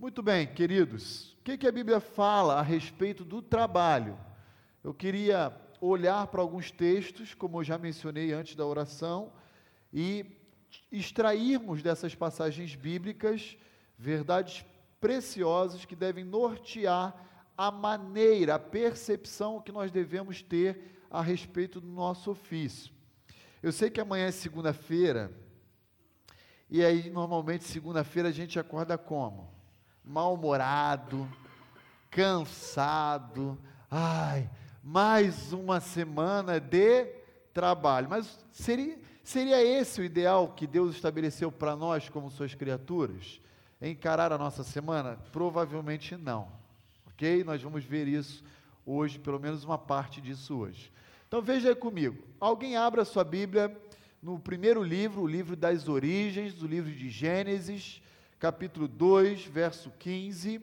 Muito bem, queridos, o que, que a Bíblia fala a respeito do trabalho? Eu queria olhar para alguns textos, como eu já mencionei antes da oração, e extrairmos dessas passagens bíblicas verdades preciosas que devem nortear a maneira, a percepção que nós devemos ter a respeito do nosso ofício. Eu sei que amanhã é segunda-feira, e aí normalmente segunda-feira a gente acorda como? Mal-humorado, cansado. Ai, mais uma semana de trabalho. Mas seria, seria esse o ideal que Deus estabeleceu para nós como suas criaturas? Encarar a nossa semana? Provavelmente não. Ok? Nós vamos ver isso hoje, pelo menos uma parte disso hoje. Então veja aí comigo. Alguém abra sua Bíblia no primeiro livro, o livro das origens, do livro de Gênesis, capítulo 2, verso 15.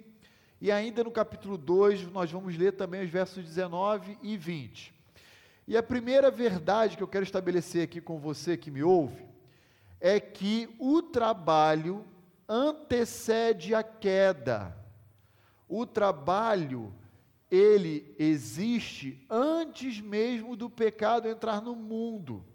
E ainda no capítulo 2, nós vamos ler também os versos 19 e 20. E a primeira verdade que eu quero estabelecer aqui com você que me ouve é que o trabalho antecede a queda. O trabalho ele existe antes mesmo do pecado entrar no mundo.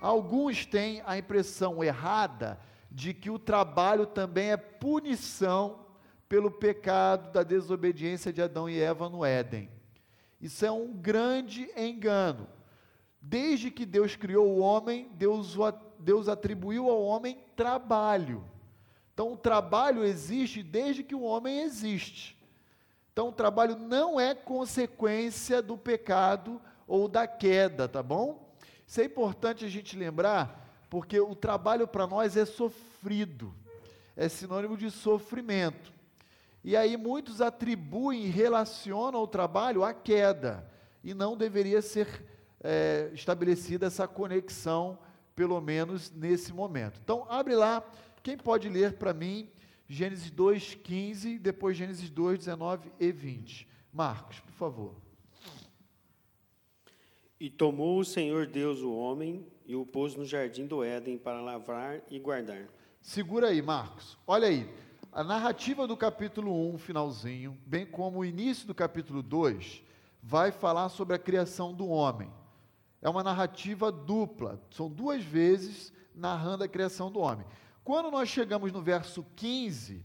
Alguns têm a impressão errada de que o trabalho também é punição pelo pecado da desobediência de Adão e Eva no Éden. Isso é um grande engano. Desde que Deus criou o homem, Deus, Deus atribuiu ao homem trabalho. Então, o trabalho existe desde que o homem existe. Então, o trabalho não é consequência do pecado ou da queda, tá bom? Isso é importante a gente lembrar, porque o trabalho para nós é sofrido, é sinônimo de sofrimento. E aí muitos atribuem e relacionam o trabalho à queda, e não deveria ser é, estabelecida essa conexão, pelo menos nesse momento. Então, abre lá, quem pode ler para mim Gênesis 2, 15, depois Gênesis 2, 19 e 20. Marcos, por favor. E tomou o Senhor Deus o homem e o pôs no jardim do Éden para lavrar e guardar. Segura aí, Marcos. Olha aí. A narrativa do capítulo 1, finalzinho, bem como o início do capítulo 2, vai falar sobre a criação do homem. É uma narrativa dupla, são duas vezes narrando a criação do homem. Quando nós chegamos no verso 15,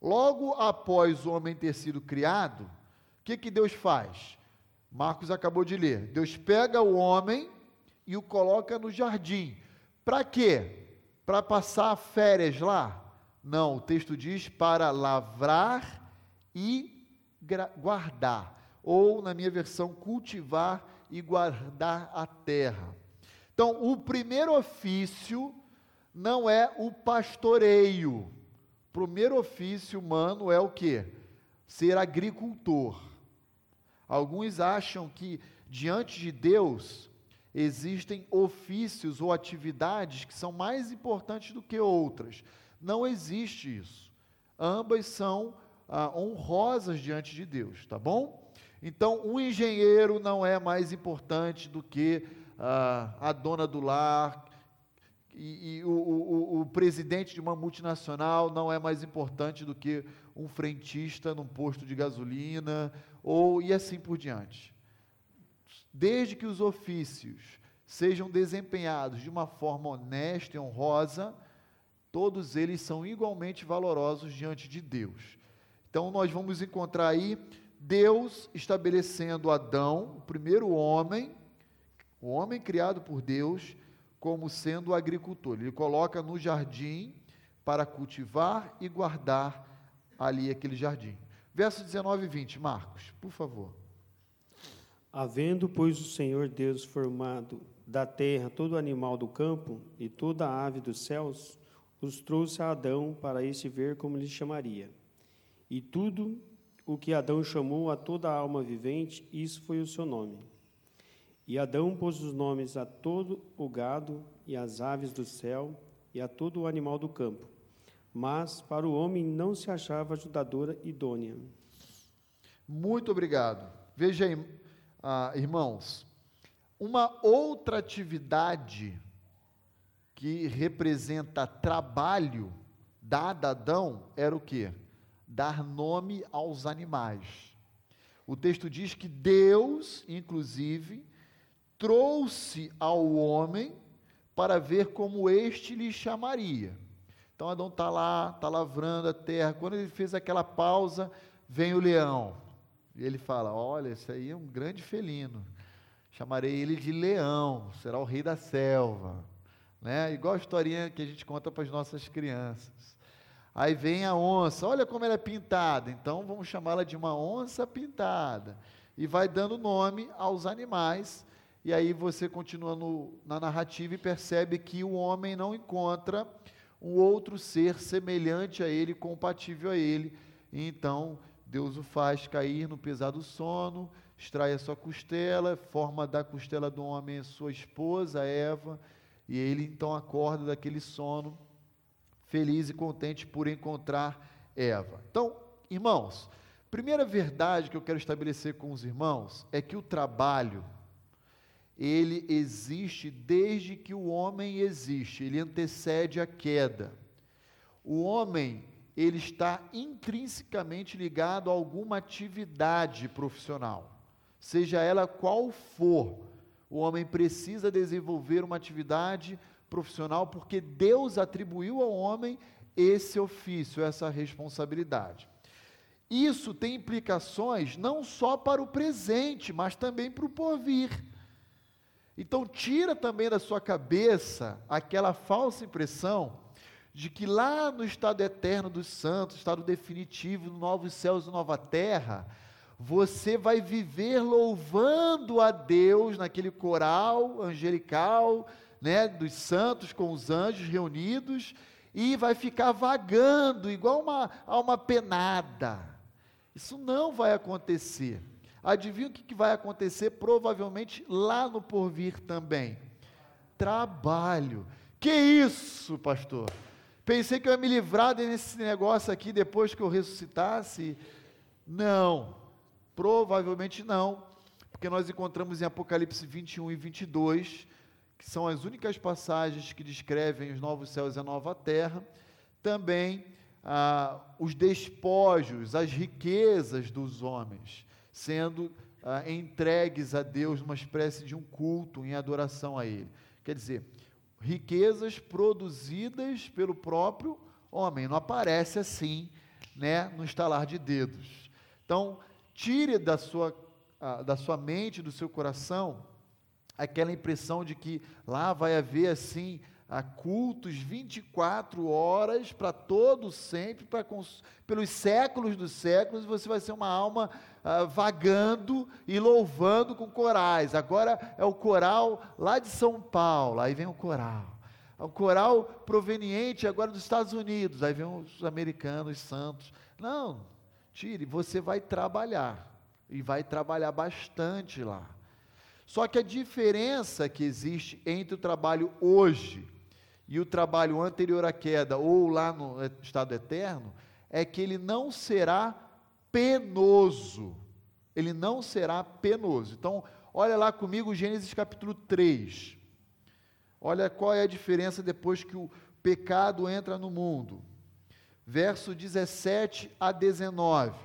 logo após o homem ter sido criado, o que, que Deus faz? Marcos acabou de ler. Deus pega o homem e o coloca no jardim. Para quê? Para passar férias lá? Não, o texto diz para lavrar e guardar. Ou, na minha versão, cultivar e guardar a terra. Então, o primeiro ofício não é o pastoreio. O primeiro ofício humano é o que? Ser agricultor. Alguns acham que diante de Deus existem ofícios ou atividades que são mais importantes do que outras. Não existe isso. Ambas são ah, honrosas diante de Deus, tá bom? Então, um engenheiro não é mais importante do que ah, a dona do lar, e, e o, o, o, presidente de uma multinacional não é mais importante do que um frentista num posto de gasolina, ou e assim por diante. Desde que os ofícios sejam desempenhados de uma forma honesta e honrosa, todos eles são igualmente valorosos diante de Deus. Então nós vamos encontrar aí Deus estabelecendo Adão, o primeiro homem, o homem criado por Deus, como sendo agricultor. Ele coloca no jardim para cultivar e guardar ali aquele jardim. Verso 19 e 20, Marcos, por favor. Havendo, pois, o Senhor Deus formado da terra todo animal do campo e toda ave dos céus, os trouxe a Adão para este ver como lhe chamaria. E tudo o que Adão chamou a toda alma vivente, isso foi o seu nome. E Adão pôs os nomes a todo o gado e às aves do céu e a todo o animal do campo. Mas para o homem não se achava ajudadora idônea. Muito obrigado. Veja aí, ah, irmãos, uma outra atividade que representa trabalho dada a Adão era o que? dar nome aos animais. O texto diz que Deus, inclusive, trouxe ao homem para ver como este lhe chamaria. Então Adão está lá, está lavrando a terra. Quando ele fez aquela pausa, vem o leão. E ele fala: Olha, esse aí é um grande felino. Chamarei ele de leão, será o rei da selva. Né? Igual a historinha que a gente conta para as nossas crianças. Aí vem a onça, olha como ela é pintada, então vamos chamá-la de uma onça pintada. E vai dando nome aos animais, e aí você continua no, na narrativa e percebe que o homem não encontra um outro ser semelhante a ele, compatível a ele, e então Deus o faz cair no pesado sono, extrai a sua costela, forma da costela do homem sua esposa, Eva, e ele então acorda daquele sono feliz e contente por encontrar Eva. Então, irmãos, primeira verdade que eu quero estabelecer com os irmãos é que o trabalho ele existe desde que o homem existe, ele antecede a queda. O homem, ele está intrinsecamente ligado a alguma atividade profissional, seja ela qual for. O homem precisa desenvolver uma atividade profissional, porque Deus atribuiu ao homem esse ofício, essa responsabilidade. Isso tem implicações não só para o presente, mas também para o porvir. Então, tira também da sua cabeça aquela falsa impressão de que lá no estado eterno dos santos, estado definitivo, no novos céus e nova terra, você vai viver louvando a Deus naquele coral angelical, né, dos santos com os anjos reunidos e vai ficar vagando igual uma alma penada. Isso não vai acontecer. Adivinha o que vai acontecer? Provavelmente lá no porvir também. Trabalho. Que isso, pastor? Pensei que eu ia me livrar desse negócio aqui depois que eu ressuscitasse. Não, provavelmente não, porque nós encontramos em Apocalipse 21 e 22 que são as únicas passagens que descrevem os novos céus e a nova terra, também ah, os despojos, as riquezas dos homens, sendo ah, entregues a Deus numa espécie de um culto em adoração a Ele. Quer dizer, riquezas produzidas pelo próprio homem, não aparece assim, né, no estalar de dedos. Então, tire da sua, da sua mente, do seu coração, aquela impressão de que lá vai haver assim a cultos 24 horas para todo sempre, para pelos séculos dos séculos, você vai ser uma alma ah, vagando e louvando com corais. Agora é o coral lá de São Paulo, aí vem o coral. O coral proveniente agora dos Estados Unidos, aí vem os americanos santos. Não, tire, você vai trabalhar e vai trabalhar bastante lá. Só que a diferença que existe entre o trabalho hoje e o trabalho anterior à queda, ou lá no estado eterno, é que ele não será penoso. Ele não será penoso. Então, olha lá comigo Gênesis capítulo 3. Olha qual é a diferença depois que o pecado entra no mundo. Verso 17 a 19.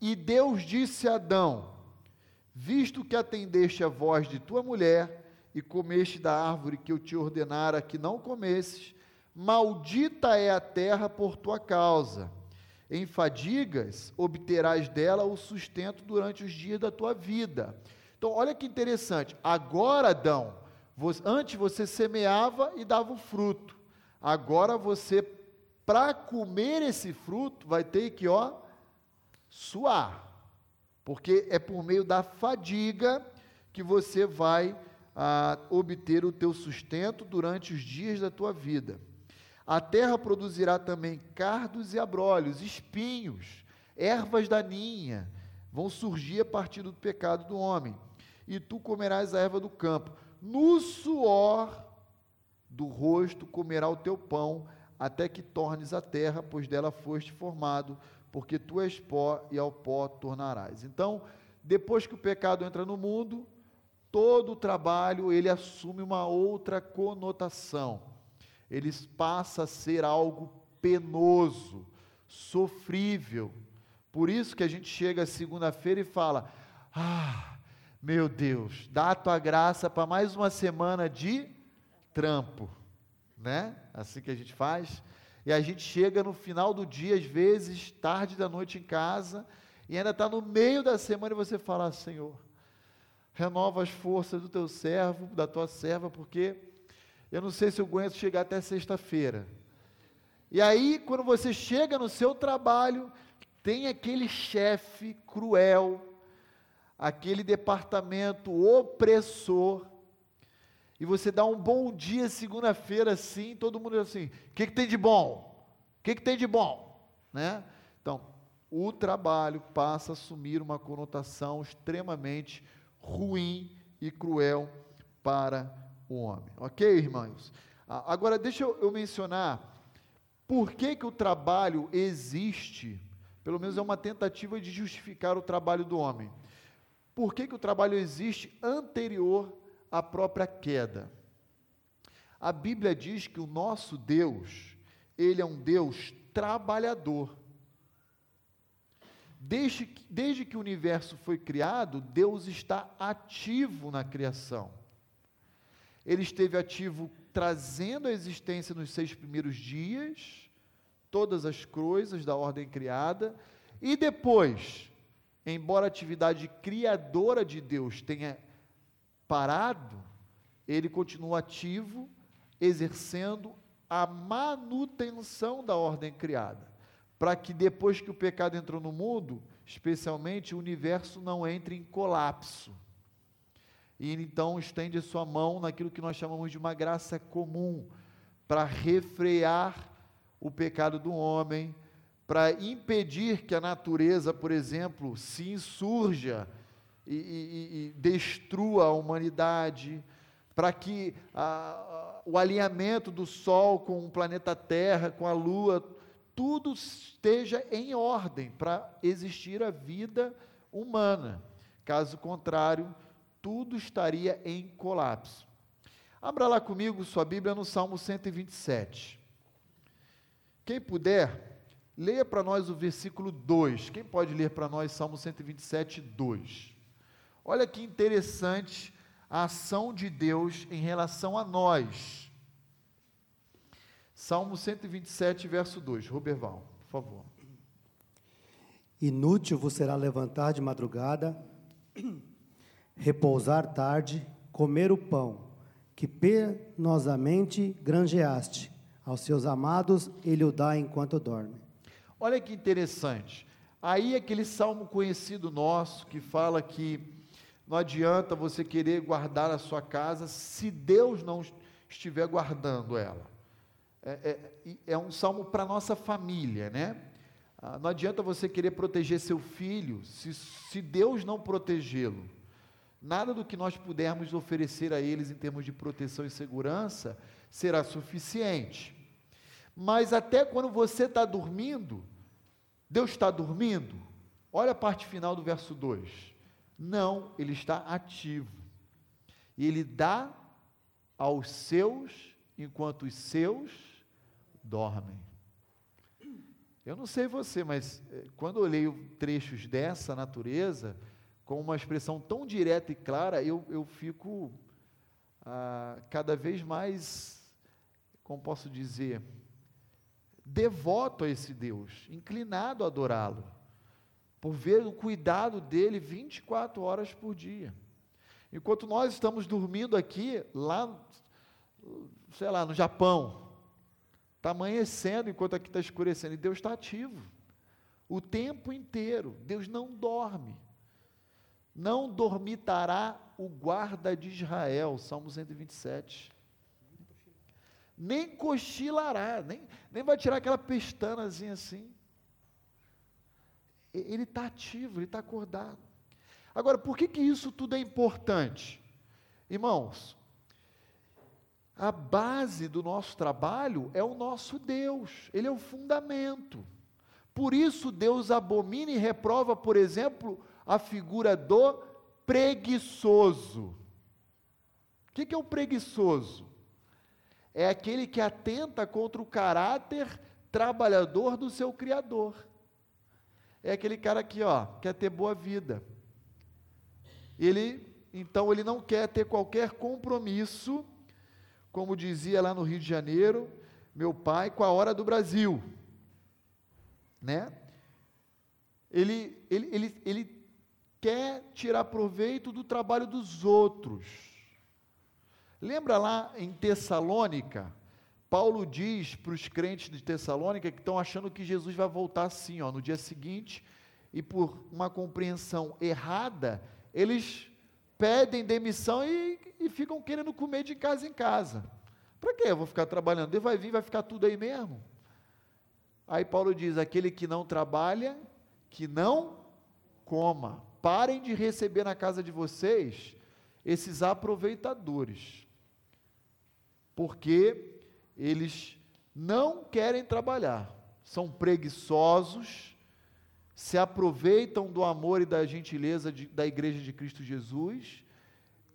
E Deus disse a Adão: Visto que atendeste a voz de tua mulher e comeste da árvore que eu te ordenara que não comesses, maldita é a terra por tua causa. Em fadigas obterás dela o sustento durante os dias da tua vida. Então, olha que interessante. Agora, Adão, você, antes você semeava e dava o fruto. Agora você, para comer esse fruto, vai ter que, ó, suar porque é por meio da fadiga que você vai ah, obter o teu sustento durante os dias da tua vida. A terra produzirá também cardos e abrolhos, espinhos, ervas daninha, vão surgir a partir do pecado do homem. E tu comerás a erva do campo. No suor do rosto comerá o teu pão, até que tornes a terra, pois dela foste formado, porque tu és pó e ao pó tornarás. Então, depois que o pecado entra no mundo, todo o trabalho ele assume uma outra conotação. Ele passa a ser algo penoso. sofrível. Por isso que a gente chega segunda-feira e fala: Ah, meu Deus, dá a tua graça para mais uma semana de trampo, né? Assim que a gente faz. E a gente chega no final do dia, às vezes, tarde da noite em casa, e ainda está no meio da semana e você fala: Senhor, renova as forças do teu servo, da tua serva, porque eu não sei se eu aguento chegar até sexta-feira. E aí, quando você chega no seu trabalho, tem aquele chefe cruel, aquele departamento opressor, e você dá um bom dia segunda-feira assim, todo mundo assim: o que, que tem de bom? O que, que tem de bom? Né? Então, o trabalho passa a assumir uma conotação extremamente ruim e cruel para o homem. Ok, irmãos? Agora, deixa eu, mencionar por que, que o trabalho existe, pelo menos é uma tentativa de justificar o trabalho do homem. Por que, que o trabalho existe anterior à própria queda? A Bíblia diz que o nosso Deus, ele é um Deus trabalhador. Desde, desde que o universo foi criado, Deus está ativo na criação. Ele esteve ativo trazendo a existência nos seis primeiros dias, todas as coisas da ordem criada, e depois, embora a atividade criadora de Deus tenha parado, ele continua ativo, exercendo a manutenção da ordem criada para que depois que o pecado entrou no mundo, especialmente o universo não entre em colapso. E então estende sua mão naquilo que nós chamamos de uma graça comum, para refrear o pecado do homem, para impedir que a natureza, por exemplo, se insurja e, e, e destrua a humanidade, para que a, o alinhamento do Sol com o planeta Terra, com a Lua, tudo esteja em ordem para existir a vida humana. Caso contrário, tudo estaria em colapso. Abra lá comigo sua Bíblia no Salmo 127. Quem puder, leia para nós o versículo 2. Quem pode ler para nós Salmo 127, 2? Olha que interessante a ação de Deus em relação a nós. Salmo 127, verso 2. Roberval, por favor. Inútil vos será levantar de madrugada, repousar tarde, comer o pão que penosamente granjeaste. Aos seus amados ele o dá enquanto dorme. Olha que interessante. Aí aquele salmo conhecido nosso que fala que não adianta você querer guardar a sua casa se Deus não estiver guardando ela é, é, é um salmo para nossa família, né? Ah, não adianta você querer proteger seu filho se, se Deus não protegê-lo. Nada do que nós pudermos oferecer a eles em termos de proteção e segurança será suficiente. Mas até quando você está dormindo, Deus está dormindo? Olha a parte final do verso 2. Não, ele está ativo. E ele dá aos seus, enquanto os seus dormem. Eu não sei você, mas eh, quando eu leio trechos dessa natureza, com uma expressão tão direta e clara, eu, eu fico ah, cada vez mais, como posso dizer, devoto a esse Deus, inclinado a adorá-lo, por ver o cuidado dele 24 horas por dia. Enquanto nós estamos dormindo aqui, lá, sei lá, no Japão, Está amanhecendo enquanto aqui está escurecendo. E Deus está ativo. O tempo inteiro. Deus não dorme. Não dormitará o guarda de Israel. Salmo 127. Nem cochilará, nem, nem vai tirar aquela pestanazinha assim. Ele está ativo, ele está acordado. Agora, por que, que isso tudo é importante? Irmãos, a base do nosso trabalho é o nosso Deus, ele é o fundamento. Por isso, Deus abomina e reprova, por exemplo, a figura do preguiçoso. O que é o preguiçoso? É aquele que atenta contra o caráter trabalhador do seu Criador. É aquele cara que, ó, quer ter boa vida. Ele, então, ele não quer ter qualquer compromisso, como dizia lá no Rio de Janeiro, meu pai, com a hora do Brasil. Né? Ele, ele, ele, ele quer tirar proveito do trabalho dos outros. Lembra lá em Tessalônica? Paulo diz para os crentes de Tessalônica que estão achando que Jesus vai voltar assim, ó, no dia seguinte, e por uma compreensão errada, eles pedem demissão e, e ficam querendo comer de casa em casa. Para quê? Eu vou ficar trabalhando. Ele vai vir, vai ficar tudo aí mesmo. Aí Paulo diz: aquele que não trabalha, que não coma. Parem de receber na casa de vocês esses aproveitadores. Porque eles não querem trabalhar, são preguiçosos, se aproveitam do amor e da gentileza de, da igreja de Cristo Jesus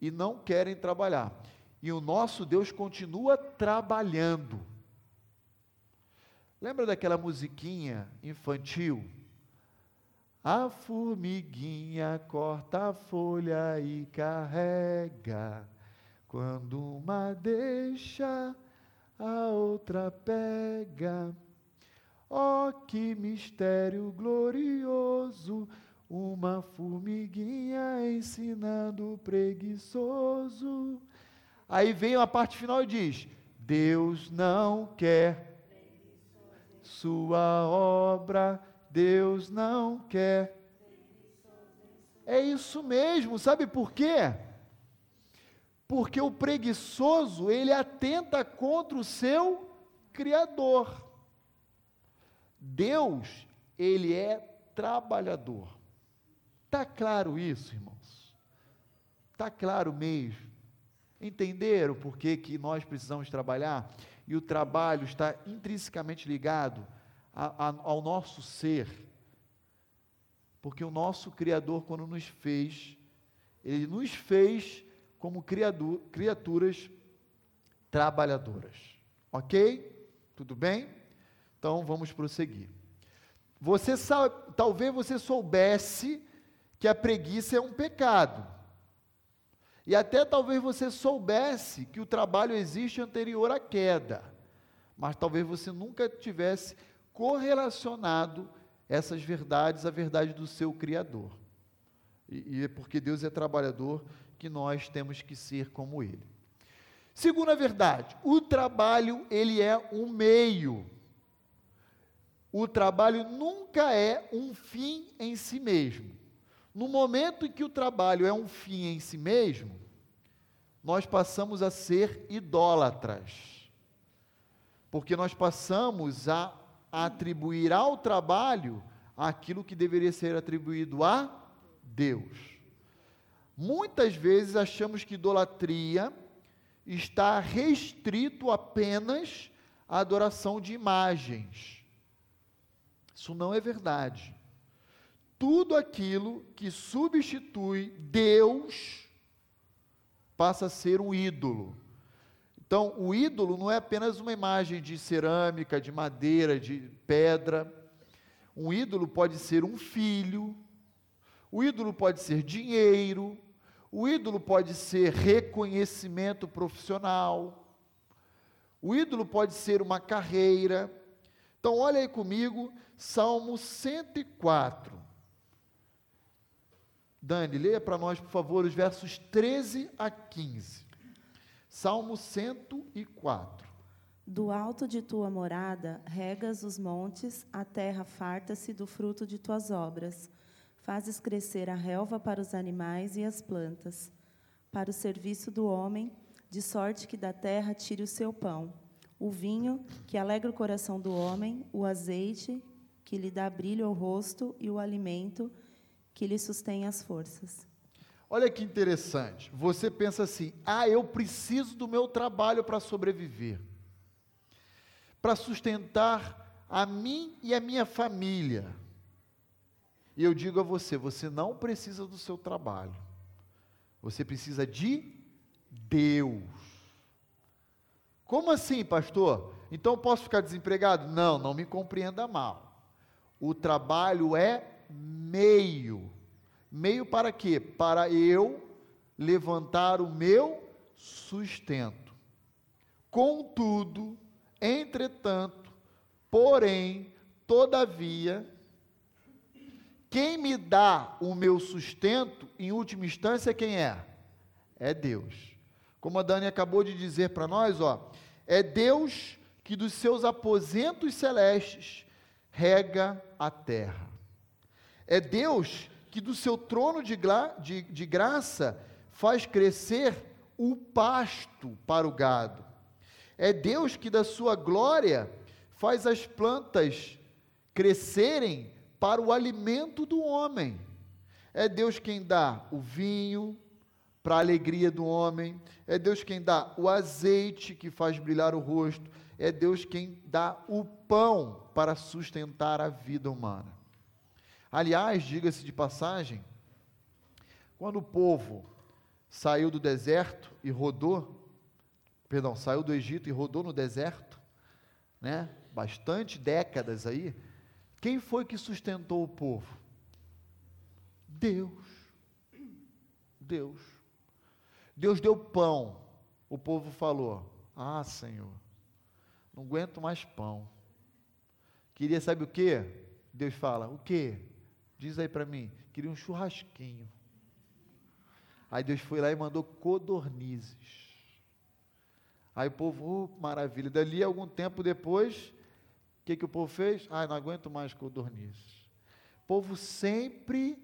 e não querem trabalhar. E o nosso Deus continua trabalhando. Lembra daquela musiquinha infantil? A formiguinha corta a folha e carrega, quando uma deixa a outra pega. Oh, que mistério glorioso! Uma formiguinha ensinando o preguiçoso. Aí vem a parte final e diz: Deus não quer sua obra, Deus não quer. É isso mesmo, sabe por quê? porque o preguiçoso, ele atenta contra o seu criador. Deus, ele é trabalhador. Tá claro isso, irmãos? Tá claro mesmo? Entenderam por que, que nós precisamos trabalhar? E o trabalho está intrinsecamente ligado a, a, ao nosso ser. Porque o nosso Criador, quando nos fez, ele nos fez como criaturas trabalhadoras. Ok? Tudo bem? Então vamos prosseguir. Você sabe, talvez você soubesse que a preguiça é um pecado. E até talvez você soubesse que o trabalho existe anterior à queda. Mas talvez você nunca tivesse correlacionado essas verdades à verdade do seu Criador. E, e é porque Deus é trabalhador que nós temos que ser como ele. Segunda verdade, o trabalho ele é um meio. O trabalho nunca é um fim em si mesmo. No momento em que o trabalho é um fim em si mesmo, nós passamos a ser idólatras. Porque nós passamos a atribuir ao trabalho aquilo que deveria ser atribuído a Deus. Muitas vezes achamos que idolatria está restrito apenas à adoração de imagens. Isso não é verdade. Tudo aquilo que substitui Deus passa a ser um ídolo. Então, o ídolo não é apenas uma imagem de cerâmica, de madeira, de pedra. Um ídolo pode ser um filho, o ídolo pode ser dinheiro, o ídolo pode ser reconhecimento profissional. O ídolo pode ser uma carreira. Então, olha aí comigo, Salmo 104. Dani, leia para nós, por favor, os versos 13 a 15. Salmo 104. Do alto de tua morada regas os montes, a terra farta-se do fruto de tuas obras. Fazes crescer a relva para os animais e as plantas, para o serviço do homem, de sorte que da terra tire o seu pão. O vinho, que alegra o coração do homem, o azeite, que lhe dá brilho ao rosto, e o alimento, que lhe sustém as forças. Olha que interessante. Você pensa assim: ah, eu preciso do meu trabalho para sobreviver, para sustentar a mim e a minha família. E eu digo a você: você não precisa do seu trabalho, você precisa de Deus. Como assim, pastor? então posso ficar desempregado? Não, não me compreenda mal. O trabalho é meio. Meio para quê? Para eu levantar o meu sustento. Contudo, entretanto, porém, todavia, quem me dá o meu sustento, em última instância, quem é? É Deus. Como a Dani acabou de dizer para nós, ó, é Deus que dos seus aposentos celestes rega a terra. É Deus que do seu trono de, de, de graça faz crescer o pasto para o gado. É Deus que da sua glória faz as plantas crescerem para o alimento do homem. É Deus quem dá o vinho para a alegria do homem, é Deus quem dá o azeite que faz brilhar o rosto, é Deus quem dá o pão para sustentar a vida humana. Aliás, diga-se de passagem, quando o povo saiu do deserto e rodou, perdão, saiu do Egito e rodou no deserto, né? Bastante décadas aí, quem foi que sustentou o povo? Deus. Deus. Deus deu pão. O povo falou: Ah, Senhor, não aguento mais pão. Queria saber o que? Deus fala: O que? Diz aí para mim. Queria um churrasquinho. Aí Deus foi lá e mandou codornizes. Aí o povo, oh, maravilha. Dali, algum tempo depois, o que, que o povo fez? Ah, não aguento mais codornizes. O povo sempre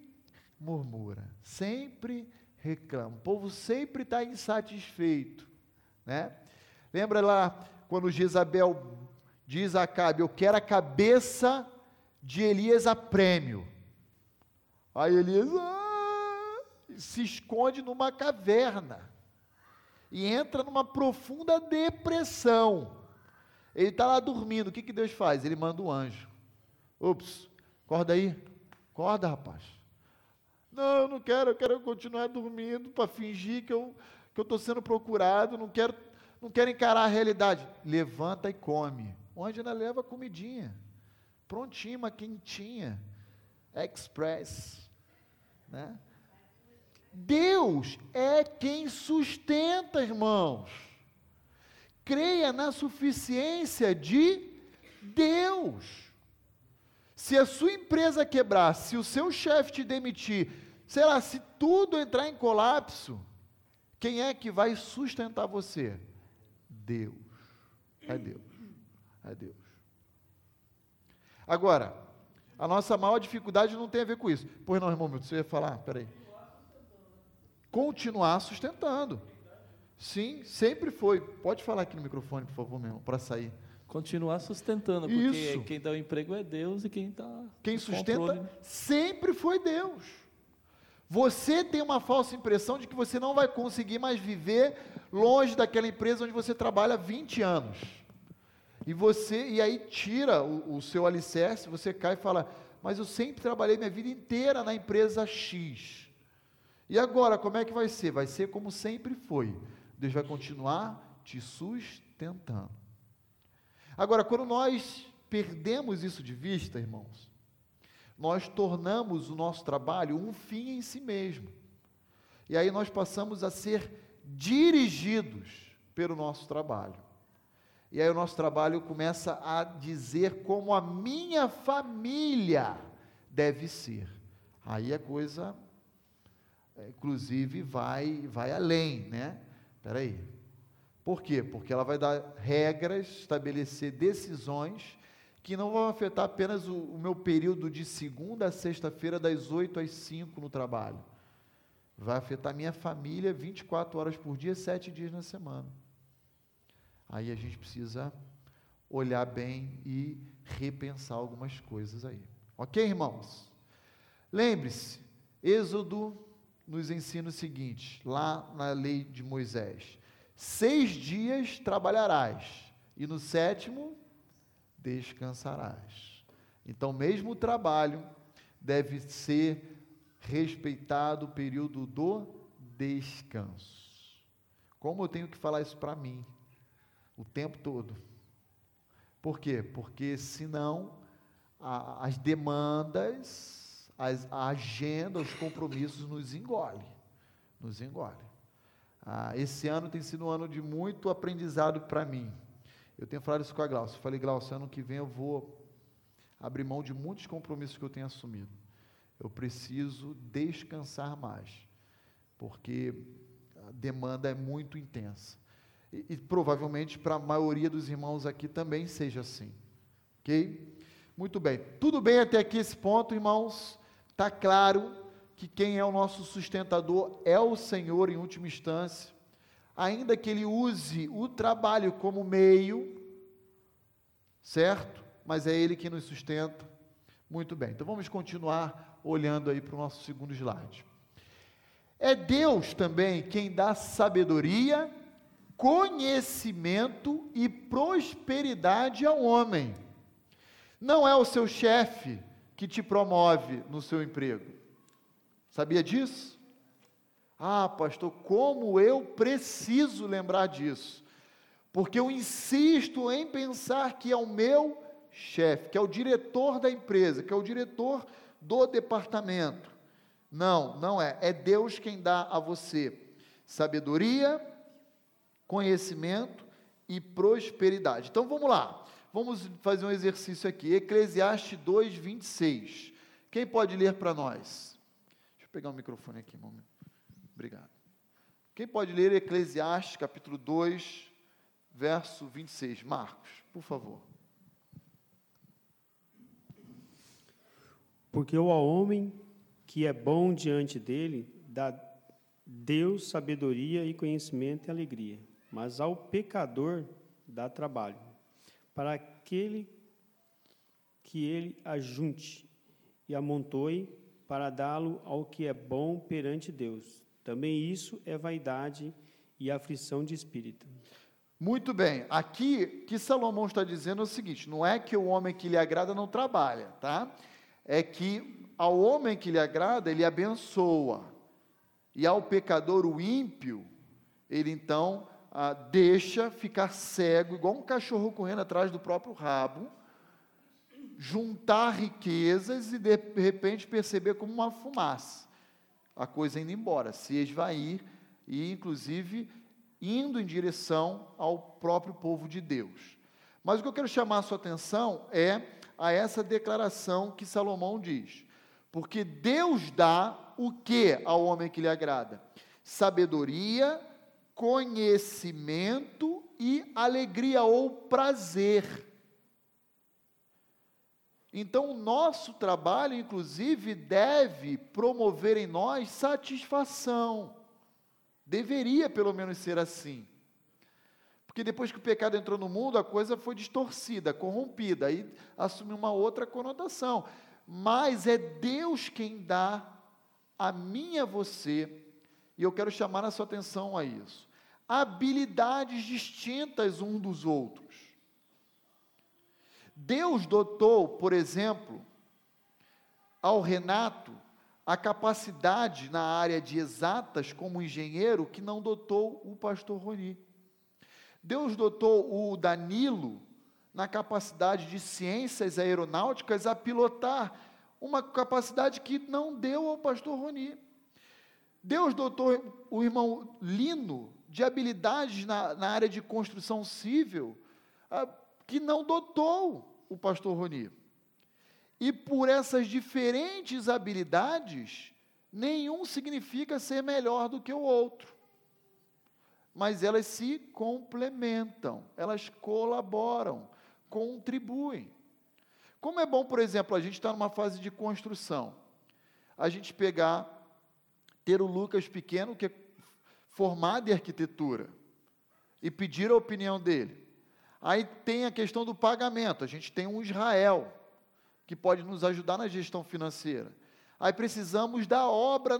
murmura, sempre reclama. O povo sempre está insatisfeito. Né? Lembra lá quando Jezabel diz a Acabe, eu quero a cabeça de Elias a prêmio. Aí Elias ah, se esconde numa caverna e entra numa profunda depressão. Ele está lá dormindo, o que, que Deus faz? Ele manda um anjo. Ups, acorda aí. Acorda, rapaz. Não, eu não quero, eu quero continuar dormindo para fingir que eu que eu estou sendo procurado, não quero, não quero encarar a realidade. Levanta e come. O anjo ainda leva comidinha. Prontinha, quentinha. Express. Né? Deus é quem sustenta, irmãos creia na suficiência de Deus. Se a sua empresa quebrar, se o seu chefe te demitir, sei lá, se tudo entrar em colapso, quem é que vai sustentar você? Deus. É Deus. É Deus. Agora, a nossa maior dificuldade não tem a ver com isso. Pois não, irmão, você ia falar? Peraí. Continuar sustentando. Sim, sempre foi. Pode falar aqui no microfone, por favor, meu irmão, para sair. Continuar sustentando, porque Isso. quem dá o emprego é Deus e quem está. Quem sustenta controle. Né? sempre foi Deus. Você tem uma falsa impressão de que você não vai conseguir mais viver longe daquela empresa onde você trabalha há 20 anos. E você, e aí tira o, o seu alicerce, você cai e fala: Mas eu sempre trabalhei minha vida inteira na empresa X. E agora, como é que vai ser? Vai ser como sempre foi Deus vai continuar te sustentando. Agora, quando nós perdemos isso de vista, irmãos, nós tornamos o nosso trabalho um fim em si mesmo. E aí nós passamos a ser dirigidos pelo nosso trabalho. E aí o nosso trabalho começa a dizer como a minha família deve ser. Aí a coisa, é, inclusive, vai, vai além, né? Espera aí. Por quê? Porque ela vai dar regras, estabelecer decisões que não vão afetar apenas o, o meu período de segunda a sexta-feira, das 8 às 5 no trabalho. Vai afetar minha família 24 horas por dia, 7 dias na semana. Aí a gente precisa olhar bem e repensar algumas coisas aí. Ok, irmãos? Lembre-se, Êxodo nos ensina o seguinte, lá na lei de Moisés: seis dias trabalharás, e no sétimo descansarás. Então, mesmo o trabalho deve ser respeitado o período do descanso. Como eu tenho que falar isso para mim o tempo todo? Por quê? Porque senão a, as demandas, as, a agenda, os compromissos nos engolem. Nos engolem. Ah, esse ano tem sido um ano de muito aprendizado para mim. Eu tenho falado isso com a Glaucia. Falei, Glaucia, ano que vem eu vou abrir mão de muitos compromissos que eu tenho assumido. Eu preciso descansar mais, porque a demanda é muito intensa. E, e provavelmente para a maioria dos irmãos aqui também seja assim. Ok? Muito bem. Tudo bem até aqui esse ponto, irmãos? Está claro que quem é o nosso sustentador é o Senhor em última instância, ainda que ele use o trabalho como meio, certo? Mas é ele que nos sustenta. Muito bem, então vamos continuar olhando aí para o nosso segundo slide. É Deus também quem dá sabedoria, conhecimento e prosperidade ao homem. Não é o seu chefe que te promove no seu emprego. Sabia disso? Ah, pastor, como eu preciso lembrar disso. Porque eu insisto em pensar que é o meu chefe, que é o diretor da empresa, que é o diretor do departamento. Não, não é. É Deus quem dá a você sabedoria, conhecimento e prosperidade. Então vamos lá. Vamos fazer um exercício aqui. Eclesiastes 2, 26. Quem pode ler para nós? eu pegar o microfone aqui momento. Obrigado. Quem pode ler Eclesiastes, capítulo 2, verso 26? Marcos, por favor. Porque o homem que é bom diante dele dá Deus sabedoria e conhecimento e alegria, mas ao pecador dá trabalho. Para aquele que ele ajunte e amontoe para dá-lo ao que é bom perante Deus. Também isso é vaidade e aflição de espírito. Muito bem. Aqui que Salomão está dizendo é o seguinte: não é que o homem que lhe agrada não trabalha, tá? É que ao homem que lhe agrada ele abençoa e ao pecador o ímpio ele então ah, deixa ficar cego, igual um cachorro correndo atrás do próprio rabo, juntar riquezas e de repente perceber como uma fumaça, a coisa indo embora, se esvair e inclusive indo em direção ao próprio povo de Deus. Mas o que eu quero chamar a sua atenção é a essa declaração que Salomão diz: porque Deus dá o que ao homem que lhe agrada? Sabedoria, conhecimento e alegria ou prazer. Então, o nosso trabalho, inclusive, deve promover em nós satisfação. Deveria, pelo menos, ser assim. Porque depois que o pecado entrou no mundo, a coisa foi distorcida, corrompida, aí assumiu uma outra conotação. Mas é Deus quem dá a mim e a você, e eu quero chamar a sua atenção a isso, habilidades distintas um dos outros. Deus dotou, por exemplo, ao Renato a capacidade na área de exatas como engenheiro que não dotou o pastor Roni. Deus dotou o Danilo na capacidade de ciências aeronáuticas a pilotar uma capacidade que não deu ao pastor Roni. Deus dotou o irmão Lino de habilidades na, na área de construção civil que não dotou o pastor Roni. E por essas diferentes habilidades, nenhum significa ser melhor do que o outro. Mas elas se complementam, elas colaboram, contribuem. Como é bom, por exemplo, a gente está numa fase de construção, a gente pegar, ter o Lucas pequeno, que é formado em arquitetura, e pedir a opinião dele. Aí tem a questão do pagamento. A gente tem um Israel que pode nos ajudar na gestão financeira. Aí precisamos da obra,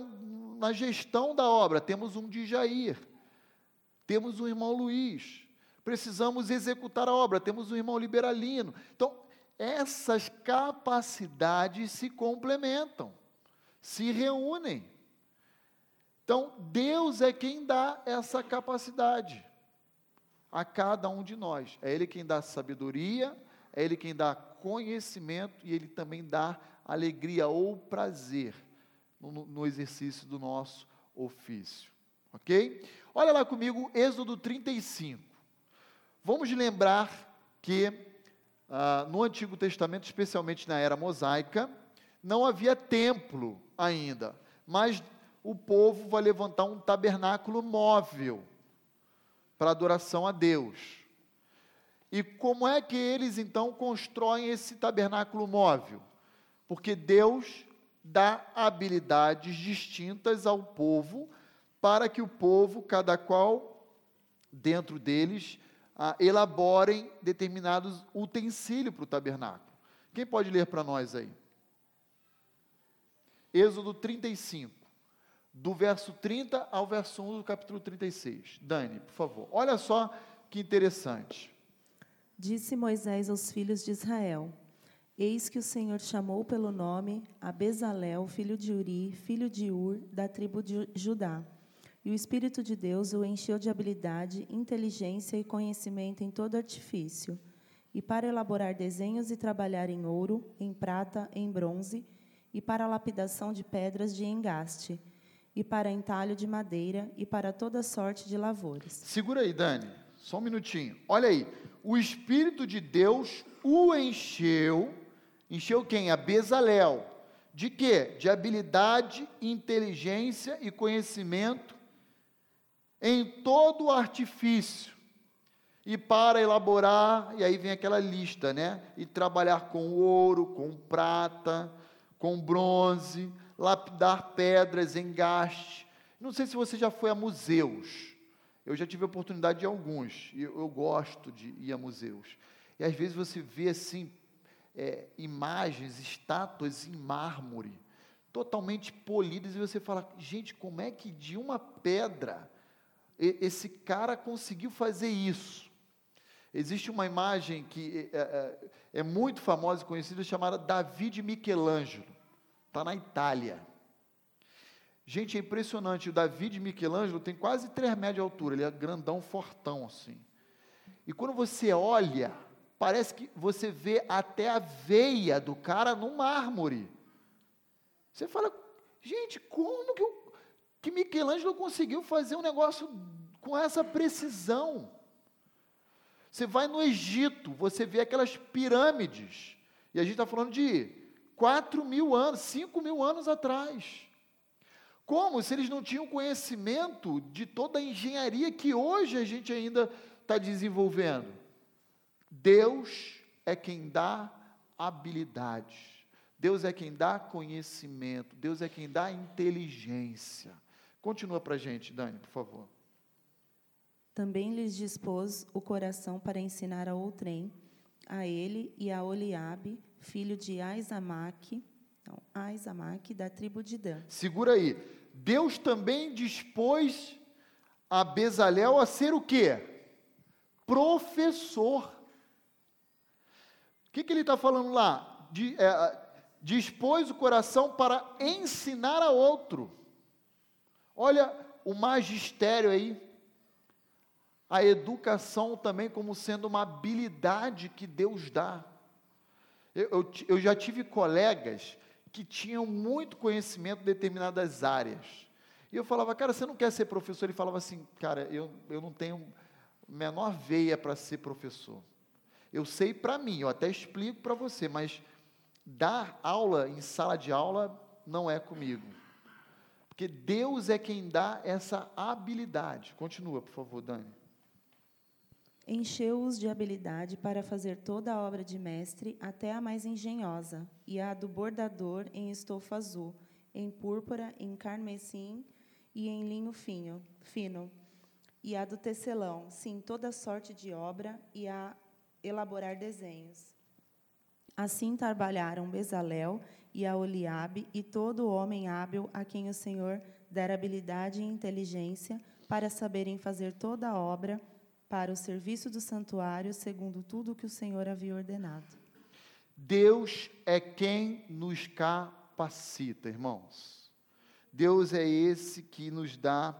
na gestão da obra. Temos um de Jair, temos um irmão Luiz. Precisamos executar a obra, temos um irmão Liberalino. Então, essas capacidades se complementam, se reúnem. Então, Deus é quem dá essa capacidade a cada um de nós. É Ele quem dá sabedoria, é Ele quem dá conhecimento e Ele também dá alegria ou prazer no, no exercício do nosso ofício. Ok? Olha lá comigo, Êxodo 35. Vamos lembrar que ah, no Antigo Testamento, especialmente na era mosaica, não havia templo ainda, mas o povo vai levantar um tabernáculo móvel para adoração a Deus. E como é que eles então constroem esse tabernáculo móvel? Porque Deus dá habilidades distintas ao povo, para que o povo, cada qual dentro deles, ah, elaborem determinados utensílios para o tabernáculo. Quem pode ler para nós aí? Êxodo 35, do verso 30 ao verso 1 do capítulo 36. Dani, por favor. Olha só que interessante. Disse Moisés aos filhos de Israel: Eis que o Senhor chamou pelo nome a Bezalel, filho de Uri, filho de Ur, da tribo de Judá. E o Espírito de Deus o encheu de habilidade, inteligência e conhecimento em todo artifício, e para elaborar desenhos e trabalhar em ouro, em prata, em bronze, e para a lapidação de pedras de engaste, e para entalho de madeira, e para toda sorte de lavores. Segura aí, Dani, só um minutinho. Olha aí, o Espírito de Deus o encheu, encheu quem? A Bezalel. De quê? De habilidade, inteligência e conhecimento em todo o artifício. E para elaborar, e aí vem aquela lista, né? E trabalhar com ouro, com prata, com bronze, lapidar pedras, engaste. Não sei se você já foi a museus. Eu já tive a oportunidade de alguns, e eu, gosto de ir a museus. E às vezes você vê assim, é, imagens, estátuas em mármore, totalmente polidas, e você fala, gente, como é que de uma pedra esse cara conseguiu fazer isso? Existe uma imagem que é, é, é muito famosa e conhecida, chamada Davi de Michelangelo, está na Itália. Gente, é impressionante, o Davi de Michelangelo tem quase 3 metros de altura, ele é grandão, fortão assim. E quando você olha, parece que você vê até a veia do cara no mármore. Você fala, gente, como que, o, que Michelangelo conseguiu fazer um negócio com essa precisão? Você vai no Egito, você vê aquelas pirâmides, e a gente está falando de 4 mil anos, 5 mil anos atrás. Como se eles não tinham conhecimento de toda a engenharia que hoje a gente ainda está desenvolvendo? Deus é quem dá habilidade, Deus é quem dá conhecimento, Deus é quem dá inteligência. Continua para a gente, Dani, por favor. Também lhes dispôs o coração para ensinar a outrem, a ele e a Oliabe, filho de Aizamaque, não, Aizamaque, da tribo de Dan. Segura aí. Deus também dispôs a Bezalel a ser o quê? Professor que, que ele está falando lá? De, é, dispôs o coração para ensinar a outro. Olha o magistério aí. A educação também como sendo uma habilidade que Deus dá. Eu, eu, eu já tive colegas que tinham muito conhecimento em determinadas áreas. E eu falava, cara, você não quer ser professor? Ele falava assim, cara, eu, eu não tenho menor veia para ser professor. Eu sei para mim, eu até explico para você, mas dar aula em sala de aula não é comigo. Porque Deus é quem dá essa habilidade. Continua, por favor, Dani. Encheu-os de habilidade para fazer toda a obra de mestre, até a mais engenhosa, e a do bordador em estofa azul, em púrpura, em carmesim e em linho fino, fino, e a do tecelão, sim, toda sorte de obra, e a elaborar desenhos. Assim trabalharam Bezalel e a Oliabe e todo homem hábil a quem o Senhor dera habilidade e inteligência para saberem fazer toda a obra para o serviço do santuário, segundo tudo que o Senhor havia ordenado. Deus é quem nos capacita, irmãos. Deus é esse que nos dá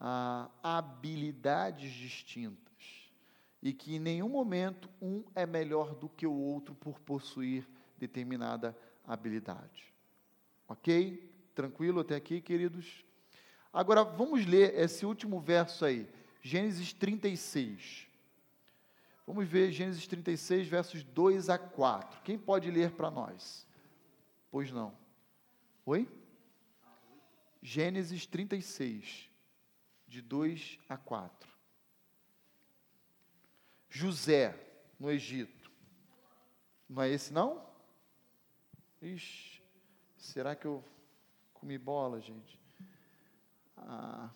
ah, habilidades distintas. e que em nenhum momento um é melhor do que o outro por possuir determinada habilidade. Ok? Tranquilo até aqui, queridos? Agora vamos ler esse último verso aí, Gênesis 36. Vamos ver Gênesis 36, versos 2 a 4. Quem pode ler para nós? Pois não. Oi? Gênesis 36, de 2 a 4. José, no Egito. Não é esse não? Ixi, será que eu comi bola, gente? Ah,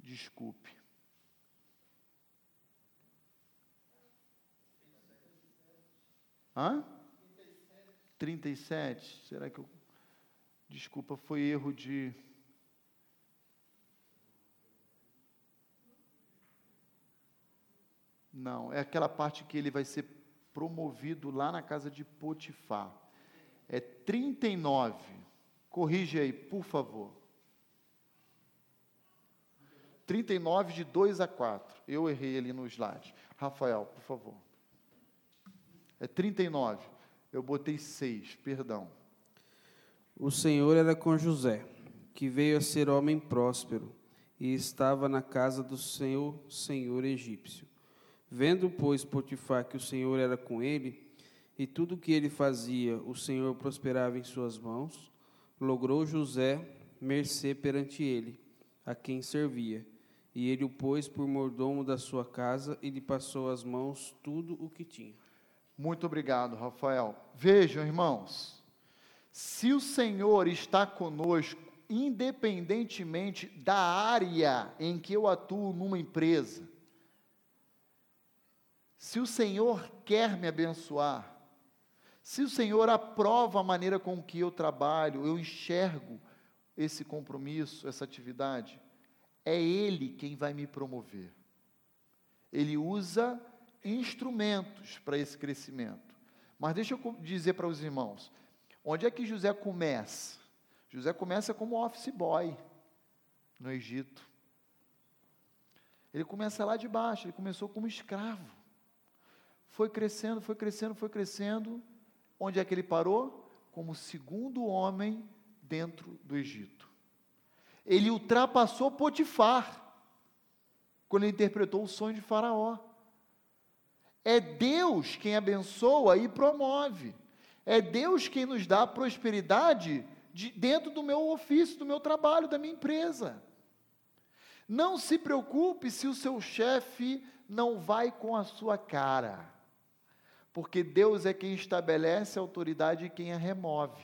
desculpe. Hã? 37. Será que eu. Desculpa, foi erro de. Não, é aquela parte que ele vai ser promovido lá na casa de Potifar. É 39. Corrige aí, por favor. 39 de 2 a 4. Eu errei ali no slide. Rafael, por favor. É 39. Eu botei 6, perdão. O Senhor era com José, que veio a ser homem próspero, e estava na casa do seu senhor egípcio. Vendo, pois, Potifar que o Senhor era com ele, e tudo o que ele fazia, o Senhor prosperava em suas mãos, logrou José mercê perante ele, a quem servia. E ele o pôs por mordomo da sua casa e lhe passou às mãos tudo o que tinha. Muito obrigado, Rafael. Vejam, irmãos, se o Senhor está conosco, independentemente da área em que eu atuo numa empresa, se o Senhor quer me abençoar, se o Senhor aprova a maneira com que eu trabalho, eu enxergo esse compromisso, essa atividade, é Ele quem vai me promover. Ele usa instrumentos para esse crescimento. Mas deixa eu dizer para os irmãos: onde é que José começa? José começa como office boy no Egito. Ele começa lá de baixo, ele começou como escravo. Foi crescendo, foi crescendo, foi crescendo. Onde é que ele parou? Como segundo homem dentro do Egito. Ele ultrapassou Potifar quando ele interpretou o sonho de Faraó. É Deus quem abençoa e promove. É Deus quem nos dá prosperidade de, dentro do meu ofício, do meu trabalho, da minha empresa. Não se preocupe se o seu chefe não vai com a sua cara, porque Deus é quem estabelece a autoridade e quem a remove.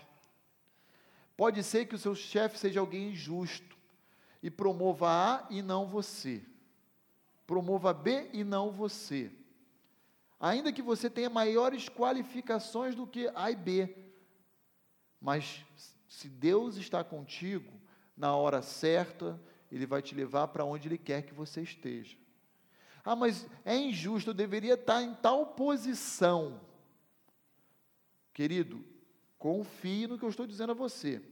Pode ser que o seu chefe seja alguém injusto e promova A e não você, promova B e não você ainda que você tenha maiores qualificações do que A e B. Mas se Deus está contigo, na hora certa, Ele vai te levar para onde Ele quer que você esteja. Ah, mas é injusto, eu deveria estar em tal posição. Querido, confie no que eu estou dizendo a você.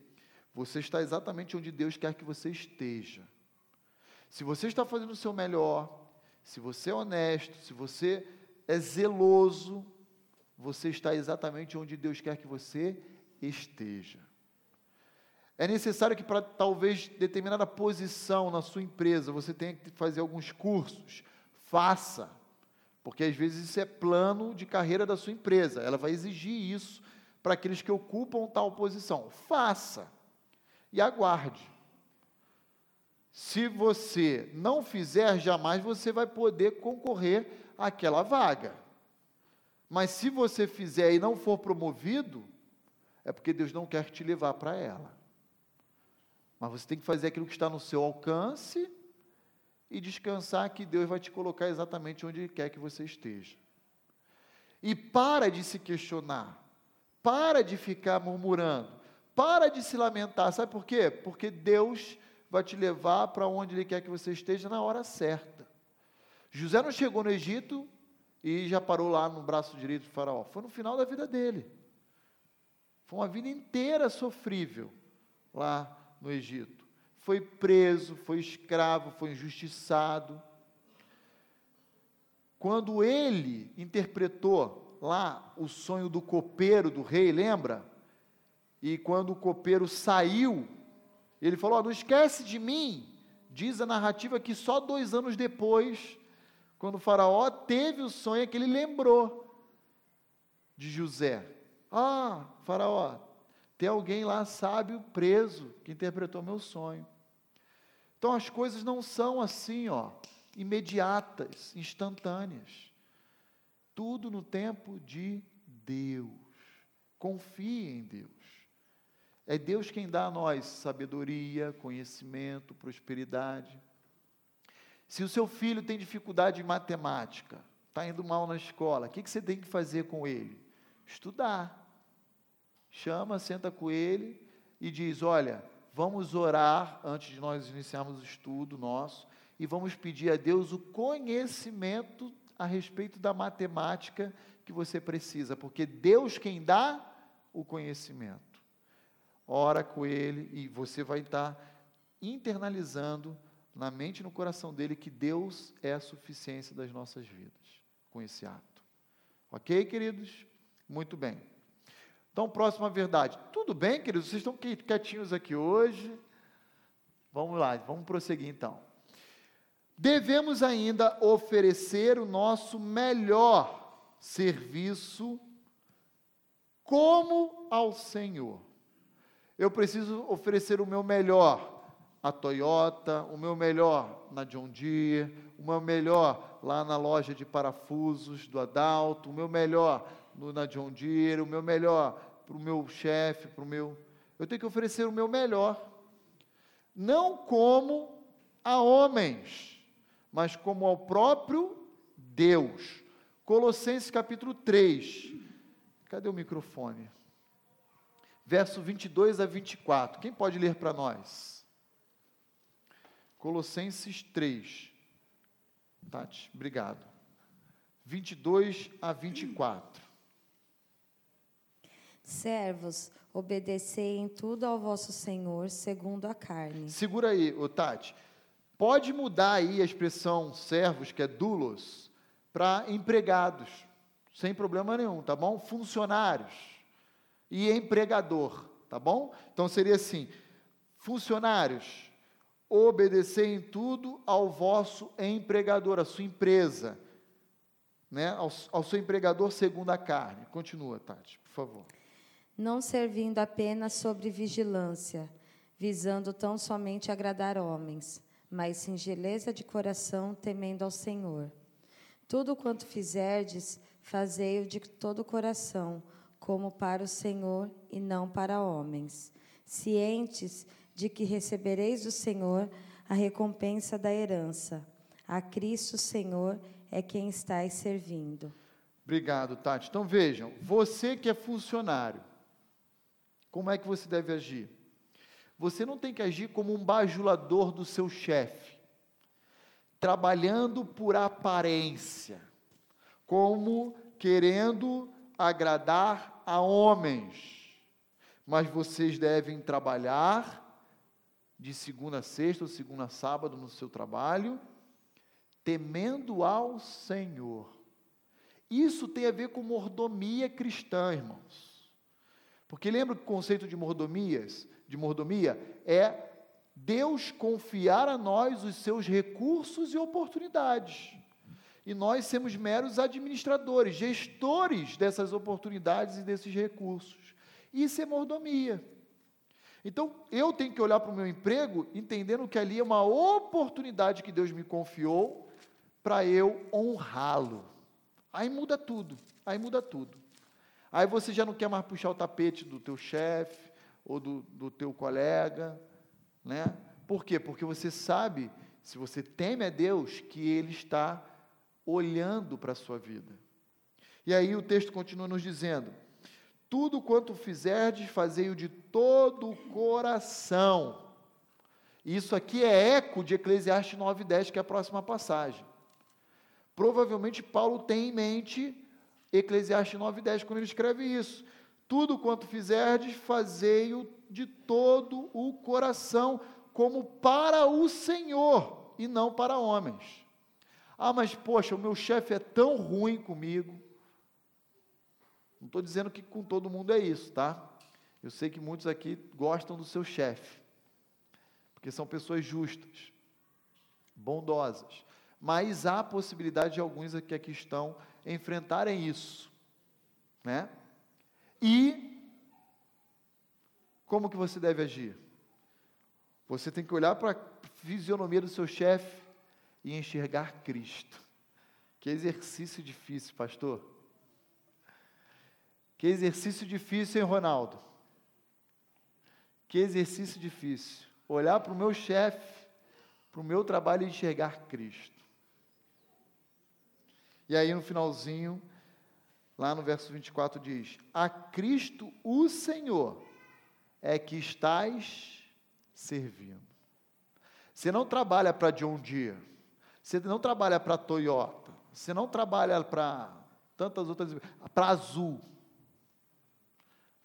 Você está exatamente onde Deus quer que você esteja. Se você está fazendo o seu melhor, se você é honesto, se você é zeloso, você está exatamente onde Deus quer que você esteja. É necessário que para talvez determinada posição na sua empresa você tenha que fazer alguns cursos. Faça, porque às vezes isso é plano de carreira da sua empresa. Ela vai exigir isso para aqueles que ocupam tal posição. Faça e aguarde. Se você não fizer, jamais você vai poder concorrer aquela vaga. Mas se você fizer e não for promovido, é porque Deus não quer te levar para ela. Mas você tem que fazer aquilo que está no seu alcance e descansar que Deus vai te colocar exatamente onde Ele quer que você esteja. E para de se questionar, para de ficar murmurando, para de se lamentar. Sabe por quê? Porque Deus vai te levar para onde Ele quer que você esteja na hora certa. José não chegou no Egito e já parou lá no braço direito de Faraó. Foi no final da vida dele. Foi uma vida inteira sofrível lá no Egito. Foi preso, foi escravo, foi injustiçado. quando ele interpretou lá o sonho do copeiro do rei, lembra? E quando o copeiro saiu, ele falou: oh, Não esquece de mim. Diz a narrativa que só dois anos depois, quando o Faraó teve o sonho, é que ele lembrou de José. Ah, Faraó, tem alguém lá sábio preso que interpretou meu sonho. Então as coisas não são assim, ó, imediatas, instantâneas. Tudo no tempo de Deus. Confie em Deus. É Deus quem dá a nós sabedoria, conhecimento, prosperidade. Se o seu filho tem dificuldade em matemática, está indo mal na escola, o que, que você tem que fazer com ele? Estudar. Chama, senta com ele e diz: Olha, vamos orar antes de nós iniciarmos o estudo nosso e vamos pedir a Deus o conhecimento a respeito da matemática que você precisa, porque Deus quem dá o conhecimento. Ora com ele e você vai estar internalizando na mente e no coração dele que Deus é a suficiência das nossas vidas, com esse ato. Ok, queridos? Muito bem. Então, próxima verdade. Tudo bem, queridos? Vocês estão quietinhos aqui hoje? Vamos lá, vamos prosseguir então. Devemos ainda oferecer o nosso melhor serviço como ao Senhor. Eu preciso oferecer o meu melhor a Toyota, o meu melhor na John Deere, o meu melhor lá na loja de parafusos do Adalto, o meu melhor no, na John Deere, o meu melhor para o meu chefe, para o meu. Eu tenho que oferecer o meu melhor. Não como a homens mas como ao próprio Deus. Colossenses capítulo 3. Cadê o microfone? Verso 22 a 24. Quem pode ler para nós? Colossenses 3. Tati, obrigado. 22 a 24. Servos, obedecei em tudo ao vosso Senhor, segundo a carne. Segura aí, ô Tati. Pode mudar aí a expressão servos, que é dulos, para empregados, sem problema nenhum, tá bom? Funcionários e empregador, tá bom? Então seria assim: funcionários, obedecer em tudo ao vosso empregador, a sua empresa, né? Ao, ao seu empregador segundo a carne. Continua, Tati, por favor. Não servindo apenas sobre vigilância, visando tão somente agradar homens mas singeleza de coração, temendo ao Senhor. Tudo quanto fizerdes, fazei-o de todo o coração, como para o Senhor e não para homens, cientes de que recebereis do Senhor a recompensa da herança. A Cristo Senhor é quem estáis servindo. Obrigado, Tati. Então vejam, você que é funcionário, como é que você deve agir? Você não tem que agir como um bajulador do seu chefe, trabalhando por aparência, como querendo agradar a homens. Mas vocês devem trabalhar de segunda a sexta ou segunda a sábado no seu trabalho, temendo ao Senhor. Isso tem a ver com mordomia cristã, irmãos. Porque lembra o conceito de mordomias? de mordomia é Deus confiar a nós os seus recursos e oportunidades. E nós sermos meros administradores, gestores dessas oportunidades e desses recursos. Isso é mordomia. Então, eu tenho que olhar para o meu emprego entendendo que ali é uma oportunidade que Deus me confiou para eu honrá-lo. Aí muda tudo, aí muda tudo. Aí você já não quer mais puxar o tapete do teu chefe, ou do, do teu colega, né? Por quê? Porque você sabe, se você teme a Deus, que Ele está olhando para a sua vida. E aí o texto continua nos dizendo: tudo quanto fizerdes, fazei-o de todo o coração. Isso aqui é eco de Eclesiastes 9,10, que é a próxima passagem. Provavelmente Paulo tem em mente Eclesiastes 9,10 quando ele escreve isso. Tudo quanto fizerdes, fazei-o de todo o coração, como para o Senhor e não para homens. Ah, mas poxa, o meu chefe é tão ruim comigo. Não estou dizendo que com todo mundo é isso, tá? Eu sei que muitos aqui gostam do seu chefe, porque são pessoas justas, bondosas. Mas há a possibilidade de alguns que aqui estão enfrentarem isso, né? E como que você deve agir? Você tem que olhar para a fisionomia do seu chefe e enxergar Cristo. Que exercício difícil, pastor. Que exercício difícil, hein, Ronaldo? Que exercício difícil. Olhar para o meu chefe, para o meu trabalho e enxergar Cristo. E aí no finalzinho, lá no verso 24 diz: A Cristo o Senhor é que estás servindo. Você não trabalha para John Deere, você não trabalha para Toyota, você não trabalha para tantas outras, para Azul.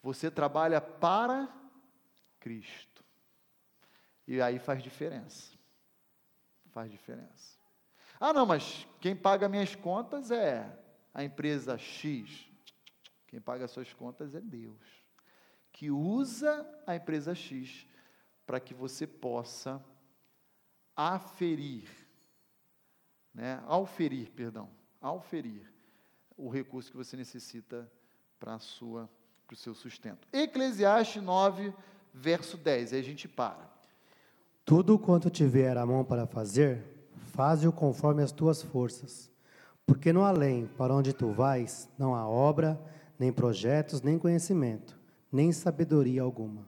Você trabalha para Cristo. E aí faz diferença. Faz diferença. Ah, não, mas quem paga minhas contas é a empresa X. Quem paga suas contas é Deus, que usa a empresa X para que você possa aferir, né? Auferir, perdão, auferir o recurso que você necessita para a sua para o seu sustento. Eclesiastes 9, verso 10, aí a gente para. Tudo quanto tiver a mão para fazer, faze-o conforme as tuas forças. Porque no além, para onde tu vais, não há obra, nem projetos, nem conhecimento, nem sabedoria alguma.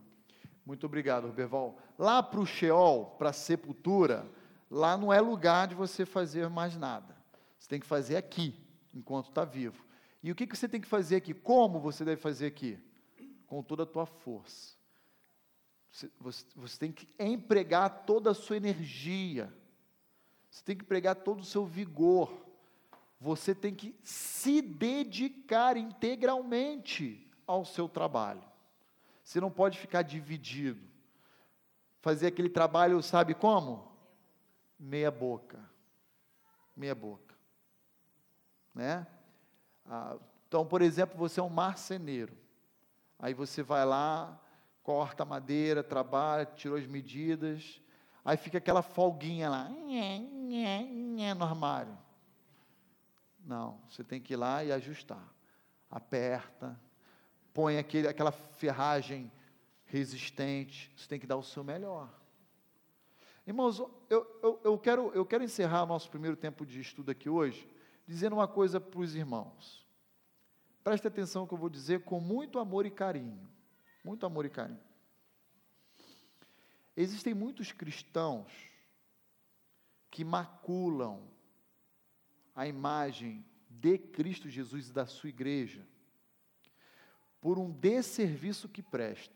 Muito obrigado, Ruberval. Lá para o Sheol, para a sepultura, lá não é lugar de você fazer mais nada. Você tem que fazer aqui, enquanto está vivo. E o que, que você tem que fazer aqui? Como você deve fazer aqui? Com toda a tua força. Você, você, você tem que empregar toda a sua energia. Você tem que empregar todo o seu vigor. Você tem que se dedicar integralmente ao seu trabalho. Você não pode ficar dividido. Fazer aquele trabalho, sabe como? Meia boca. Meia boca. Né? Ah, então, por exemplo, você é um marceneiro. Aí você vai lá, corta a madeira, trabalha, tirou as medidas, aí fica aquela folguinha lá, no armário. Não, você tem que ir lá e ajustar. Aperta, põe aquele, aquela ferragem resistente, você tem que dar o seu melhor. Irmãos, eu, eu, eu, quero, eu quero encerrar nosso primeiro tempo de estudo aqui hoje, dizendo uma coisa para os irmãos. Preste atenção no que eu vou dizer com muito amor e carinho. Muito amor e carinho. Existem muitos cristãos que maculam a imagem de Cristo Jesus e da sua igreja por um desserviço que presta.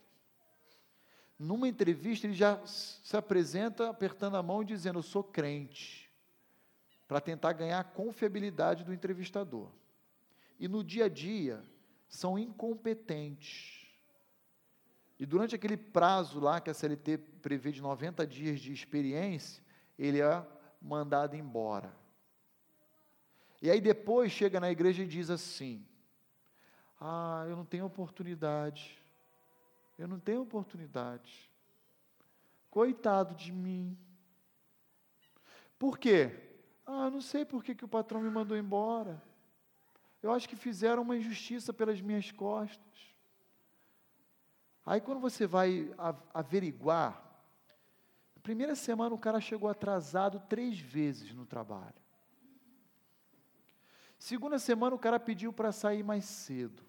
Numa entrevista, ele já se apresenta apertando a mão e dizendo: Eu sou crente para tentar ganhar a confiabilidade do entrevistador. E no dia a dia, são incompetentes. E durante aquele prazo lá que a CLT prevê de 90 dias de experiência, ele é mandado embora. E aí depois chega na igreja e diz assim: Ah, eu não tenho oportunidade. Eu não tenho oportunidade. Coitado de mim. Por quê? Ah, não sei por que, que o patrão me mandou embora. Eu acho que fizeram uma injustiça pelas minhas costas. Aí quando você vai averiguar, na primeira semana o cara chegou atrasado três vezes no trabalho. Segunda semana o cara pediu para sair mais cedo.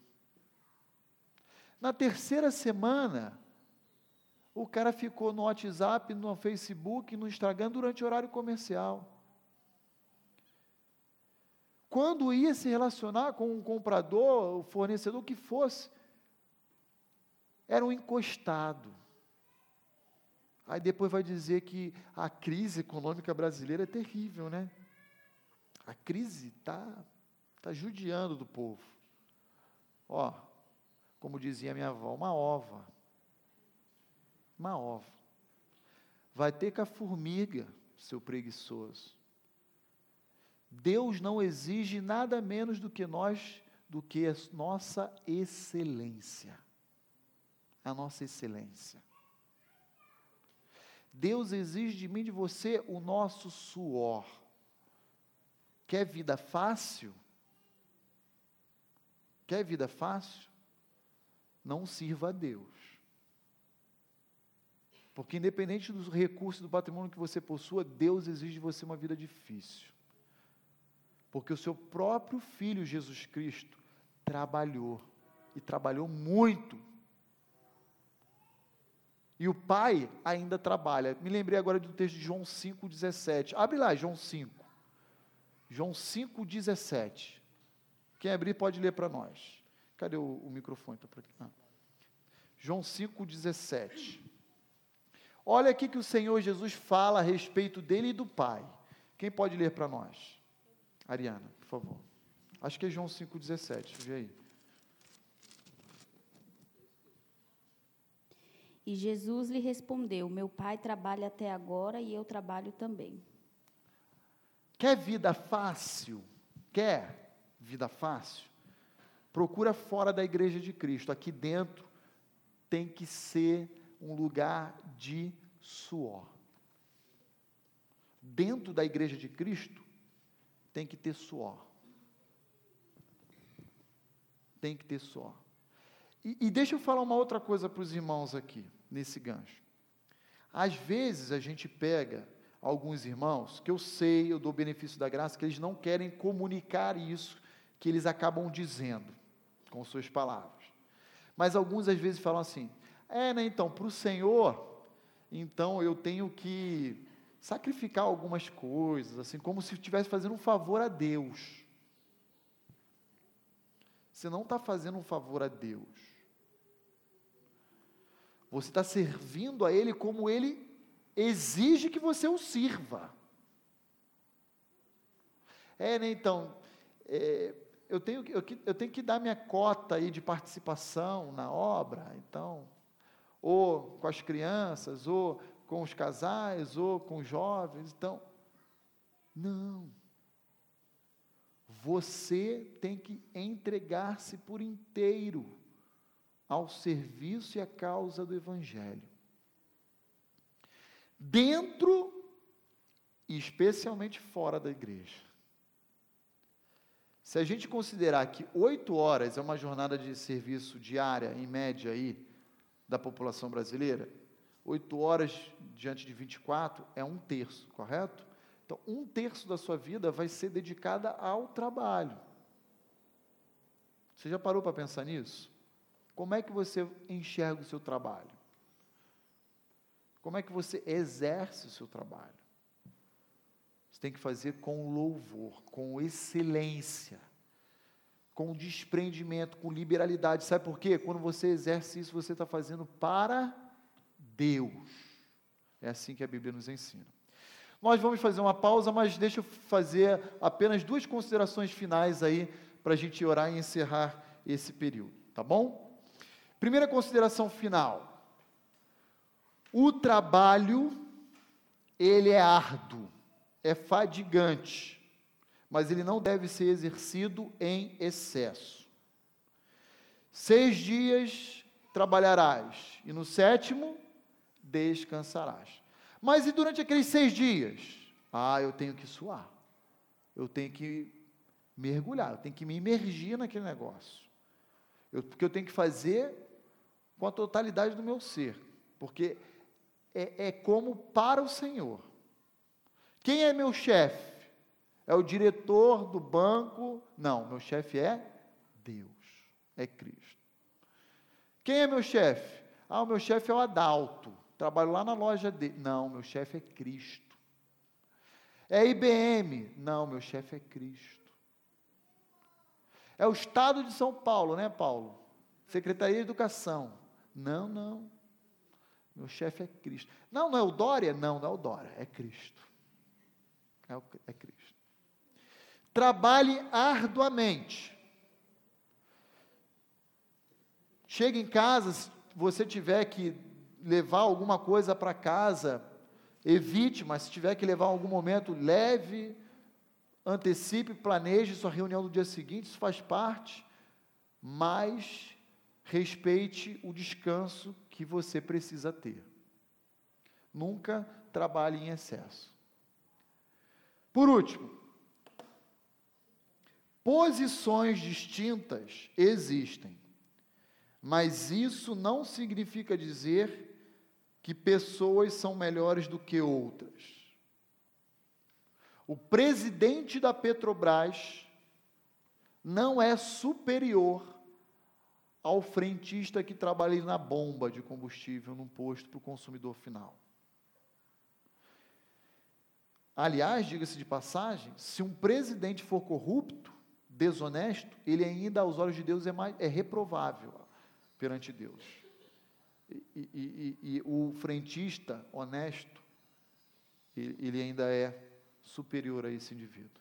Na terceira semana, o cara ficou no WhatsApp, no Facebook, no Instagram durante o horário comercial. Quando ia se relacionar com um comprador, o fornecedor, o que fosse, era um encostado. Aí depois vai dizer que a crise econômica brasileira é terrível, né? A crise está tá judiando do povo. Ó, como dizia minha avó, uma ova. Uma ova. Vai ter com a formiga, seu preguiçoso. Deus não exige nada menos do que nós, do que a nossa excelência. A nossa excelência. Deus exige de mim e de você o nosso suor. Quer vida fácil? Quer vida fácil? Não sirva a Deus. Porque, independente dos recursos do patrimônio que você possua, Deus exige de você uma vida difícil. Porque o seu próprio filho, Jesus Cristo, trabalhou. E trabalhou muito. E o pai ainda trabalha. Me lembrei agora do texto de João 5,17. Abre lá, João 5. João 5,17. Quem abrir pode ler para nós. Cadê o, o microfone? Tá ah. João 5,17. Olha aqui que o Senhor Jesus fala a respeito dele e do Pai. Quem pode ler para nós? Ariana, por favor. Acho que é João 5,17. Vê aí. E Jesus lhe respondeu: Meu pai trabalha até agora e eu trabalho também. Quer vida fácil? Quer vida fácil? Procura fora da igreja de Cristo. Aqui dentro tem que ser um lugar de suor. Dentro da igreja de Cristo, tem que ter suor. Tem que ter suor. E, e deixa eu falar uma outra coisa para os irmãos aqui, nesse gancho. Às vezes a gente pega alguns irmãos, que eu sei, eu dou benefício da graça, que eles não querem comunicar isso que eles acabam dizendo com suas palavras. Mas alguns às vezes falam assim: é, né, então, para o Senhor, então eu tenho que sacrificar algumas coisas, assim, como se estivesse fazendo um favor a Deus. Você não está fazendo um favor a Deus. Você está servindo a Ele como Ele exige que você o sirva. É, né, então, é, eu, tenho, eu, eu tenho que dar minha cota aí de participação na obra, então ou com as crianças, ou com os casais, ou com os jovens. Então, não. Você tem que entregar-se por inteiro ao serviço e à causa do Evangelho. Dentro e especialmente fora da igreja. Se a gente considerar que oito horas é uma jornada de serviço diária, em média, aí, da população brasileira, 8 horas diante de 24 é um terço, correto? Então, um terço da sua vida vai ser dedicada ao trabalho. Você já parou para pensar nisso? Como é que você enxerga o seu trabalho? Como é que você exerce o seu trabalho? Você tem que fazer com louvor, com excelência com desprendimento, com liberalidade. Sabe por quê? Quando você exerce isso, você está fazendo para Deus. É assim que a Bíblia nos ensina. Nós vamos fazer uma pausa, mas deixa eu fazer apenas duas considerações finais aí para a gente orar e encerrar esse período, tá bom? Primeira consideração final. O trabalho, ele é árduo, é fadigante mas ele não deve ser exercido em excesso. Seis dias trabalharás, e no sétimo descansarás. Mas e durante aqueles seis dias? Ah, eu tenho que suar, eu tenho que mergulhar, eu tenho que me imergir naquele negócio, eu, porque eu tenho que fazer com a totalidade do meu ser, porque é, é como para o Senhor. Quem é meu chefe? É o diretor do banco. Não, meu chefe é Deus, é Cristo. Quem é meu chefe? Ah, o meu chefe é o Adalto. Trabalho lá na loja dele. Não, meu chefe é Cristo. É IBM? Não, meu chefe é Cristo. É o Estado de São Paulo, né, Paulo? Secretaria de Educação. Não, não. Meu chefe é Cristo. Não, não é o Dória? Não, não é o Dória, é Cristo. É, o, é Cristo. Trabalhe arduamente. Chega em casa, se você tiver que levar alguma coisa para casa, evite, mas se tiver que levar em algum momento, leve antecipe, planeje sua reunião do dia seguinte, isso faz parte, mas respeite o descanso que você precisa ter. Nunca trabalhe em excesso. Por último, posições distintas existem, mas isso não significa dizer que pessoas são melhores do que outras. O presidente da Petrobras não é superior ao frentista que trabalha na bomba de combustível num posto para o consumidor final. Aliás, diga-se de passagem, se um presidente for corrupto, desonesto, ele ainda, aos olhos de Deus, é, mais, é reprovável perante Deus. E, e, e, o frentista honesto, ele ainda é superior a esse indivíduo.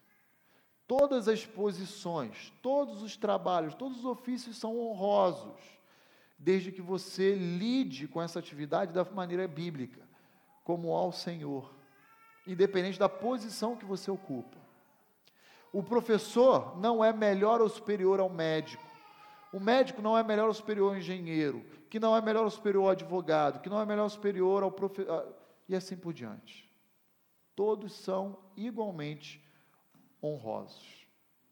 Todas as posições, todos os trabalhos, todos os ofícios são honrosos, desde que você lide com essa atividade da maneira bíblica, como ao Senhor, independente da posição que você ocupa. O professor não é melhor ou superior ao médico. O médico não é melhor ou superior ao engenheiro, que não é melhor ou superior ao advogado, que não é melhor ou superior ao professor, e assim por diante todos são igualmente honrosos.